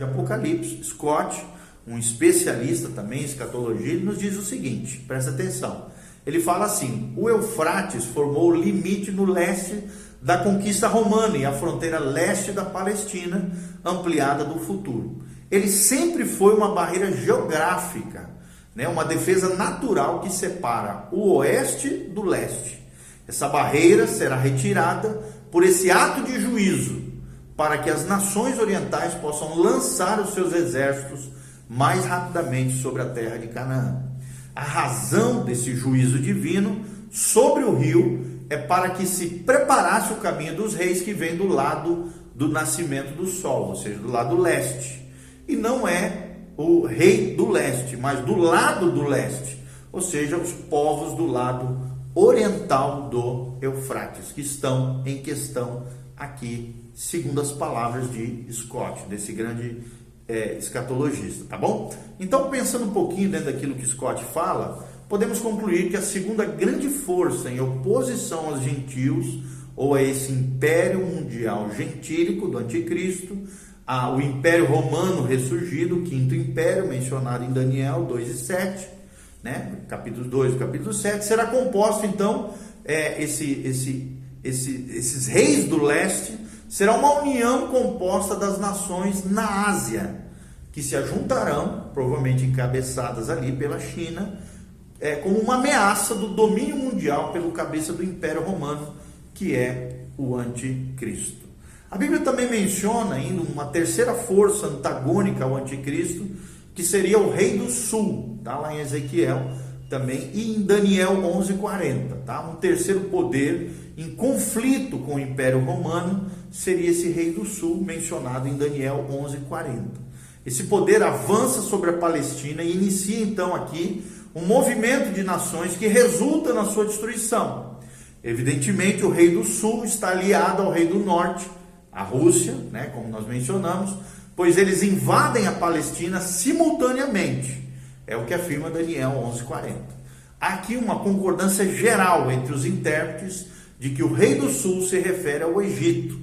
de Apocalipse, Scott, um especialista também em escatologia, ele nos diz o seguinte: presta atenção. Ele fala assim: o Eufrates formou o limite no leste da conquista romana e a fronteira leste da Palestina, ampliada do futuro. Ele sempre foi uma barreira geográfica, né, uma defesa natural que separa o oeste do leste. Essa barreira será retirada por esse ato de juízo, para que as nações orientais possam lançar os seus exércitos mais rapidamente sobre a terra de Canaã. A razão desse juízo divino sobre o rio é para que se preparasse o caminho dos reis que vem do lado do nascimento do sol, ou seja, do lado leste. E não é o rei do leste, mas do lado do leste, ou seja, os povos do lado oriental do Eufrates, que estão em questão aqui, segundo as palavras de Scott, desse grande é, escatologista, tá bom? Então, pensando um pouquinho dentro daquilo que Scott fala, podemos concluir que a segunda grande força em oposição aos gentios, ou a esse império mundial gentílico do anticristo, o império romano ressurgido, o quinto império, mencionado em Daniel 2 e 7, né? capítulo 2 e capítulo 7, será composto então, é, esse, esse, esse, esses reis do leste, será uma união composta das nações na Ásia, que se ajuntarão, provavelmente encabeçadas ali pela China, é, como uma ameaça do domínio mundial pelo cabeça do Império Romano, que é o Anticristo. A Bíblia também menciona ainda uma terceira força antagônica ao Anticristo, que seria o Rei do Sul, tá? lá em Ezequiel também, e em Daniel 11:40, tá? Um terceiro poder em conflito com o Império Romano seria esse Rei do Sul mencionado em Daniel 11:40. Esse poder avança sobre a Palestina e inicia então aqui um movimento de nações que resulta na sua destruição. Evidentemente, o rei do sul está aliado ao rei do norte, a Rússia, né, como nós mencionamos, pois eles invadem a Palestina simultaneamente. É o que afirma Daniel 11:40. Há aqui uma concordância geral entre os intérpretes de que o rei do sul se refere ao Egito,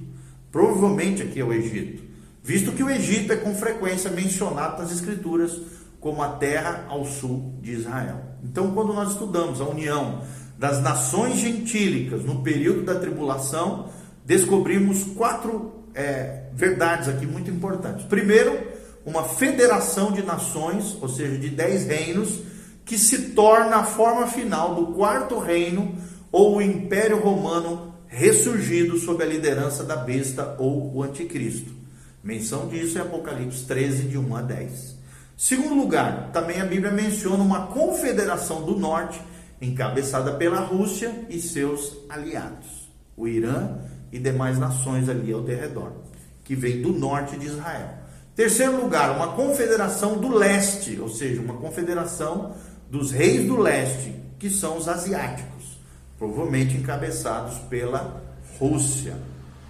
provavelmente aqui ao Egito, visto que o Egito é com frequência mencionado nas escrituras como a terra ao sul de Israel. Então, quando nós estudamos a união das nações gentílicas no período da tribulação, descobrimos quatro é, verdades aqui muito importantes. Primeiro, uma federação de nações, ou seja, de dez reinos, que se torna a forma final do quarto reino ou o Império Romano ressurgido sob a liderança da besta ou o anticristo. Menção disso em Apocalipse 13, de 1 a 10. Segundo lugar, também a Bíblia menciona uma confederação do norte, encabeçada pela Rússia e seus aliados, o Irã e demais nações ali ao derredor, que vem do norte de Israel. Terceiro lugar, uma confederação do leste, ou seja, uma confederação dos reis do leste, que são os asiáticos, provavelmente encabeçados pela Rússia,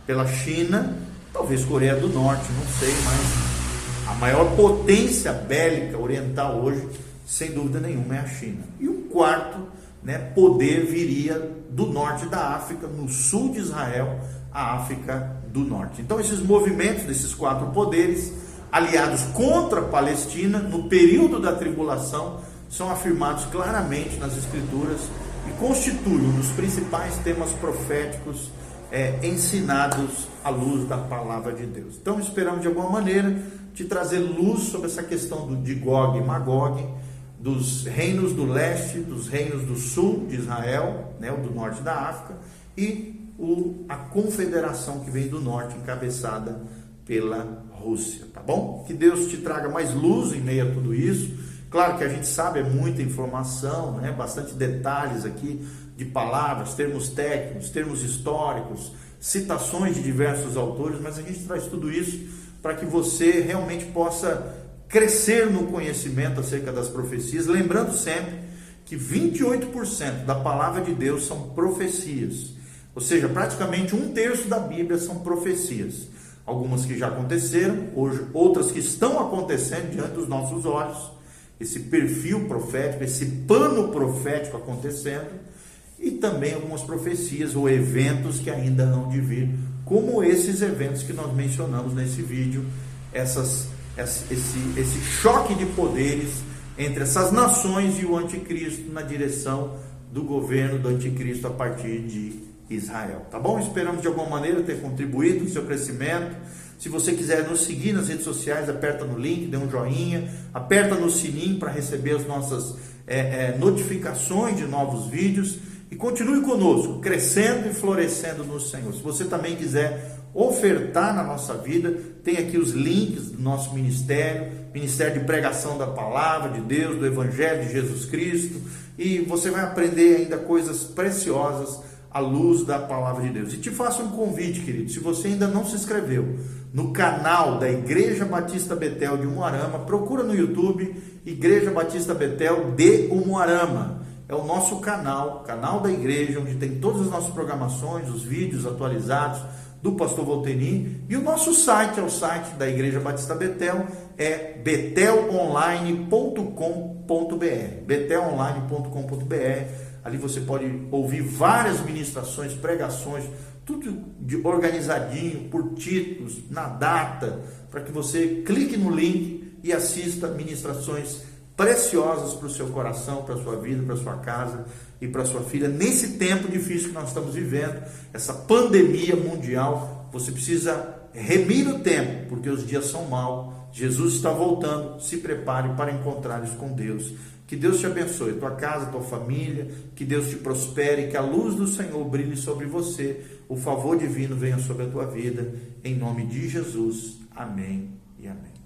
pela China, talvez Coreia do Norte, não sei, mas a maior potência bélica oriental hoje, sem dúvida nenhuma, é a China. E o quarto né, poder viria do norte da África, no sul de Israel, a África do Norte. Então, esses movimentos desses quatro poderes, aliados contra a Palestina, no período da tribulação, são afirmados claramente nas Escrituras e constituem um dos principais temas proféticos é, ensinados à luz da palavra de Deus. Então, esperamos de alguma maneira te trazer luz sobre essa questão do, de Gog e Magog, dos reinos do leste, dos reinos do sul de Israel, né, do norte da África, e o, a confederação que vem do norte, encabeçada pela Rússia, tá bom? Que Deus te traga mais luz em meio a tudo isso. Claro que a gente sabe, é muita informação, né? bastante detalhes aqui de palavras, termos técnicos, termos históricos, citações de diversos autores, mas a gente traz tudo isso para que você realmente possa crescer no conhecimento acerca das profecias, lembrando sempre que 28% da palavra de Deus são profecias, ou seja, praticamente um terço da Bíblia são profecias. Algumas que já aconteceram, outras que estão acontecendo diante dos nossos olhos, esse perfil profético, esse pano profético acontecendo, e também algumas profecias ou eventos que ainda não de vir como esses eventos que nós mencionamos nesse vídeo, essas esse, esse choque de poderes entre essas nações e o anticristo na direção do governo do anticristo a partir de Israel. Tá bom? Esperamos de alguma maneira ter contribuído com o seu crescimento. Se você quiser nos seguir nas redes sociais, aperta no link, dê um joinha, aperta no sininho para receber as nossas é, é, notificações de novos vídeos e continue conosco, crescendo e florescendo no Senhor. Se você também quiser ofertar na nossa vida, tem aqui os links do nosso ministério, Ministério de Pregação da Palavra de Deus, do Evangelho de Jesus Cristo, e você vai aprender ainda coisas preciosas à luz da palavra de Deus. E te faço um convite, querido, se você ainda não se inscreveu no canal da Igreja Batista Betel de Umuarama, procura no YouTube Igreja Batista Betel de Umuarama. É o nosso canal, canal da igreja, onde tem todas as nossas programações, os vídeos atualizados do pastor Volteni, e o nosso site é o site da Igreja Batista Betel, é betelonline.com.br. betelonline.com.br. Ali você pode ouvir várias ministrações, pregações, tudo de organizadinho, por títulos, na data, para que você clique no link e assista ministrações preciosas para o seu coração, para a sua vida, para a sua casa e para a sua filha. Nesse tempo difícil que nós estamos vivendo, essa pandemia mundial, você precisa remir o tempo, porque os dias são maus. Jesus está voltando. Se prepare para encontrares com Deus. Que Deus te abençoe, tua casa, tua família, que Deus te prospere, que a luz do Senhor brilhe sobre você, o favor divino venha sobre a tua vida, em nome de Jesus. Amém e amém.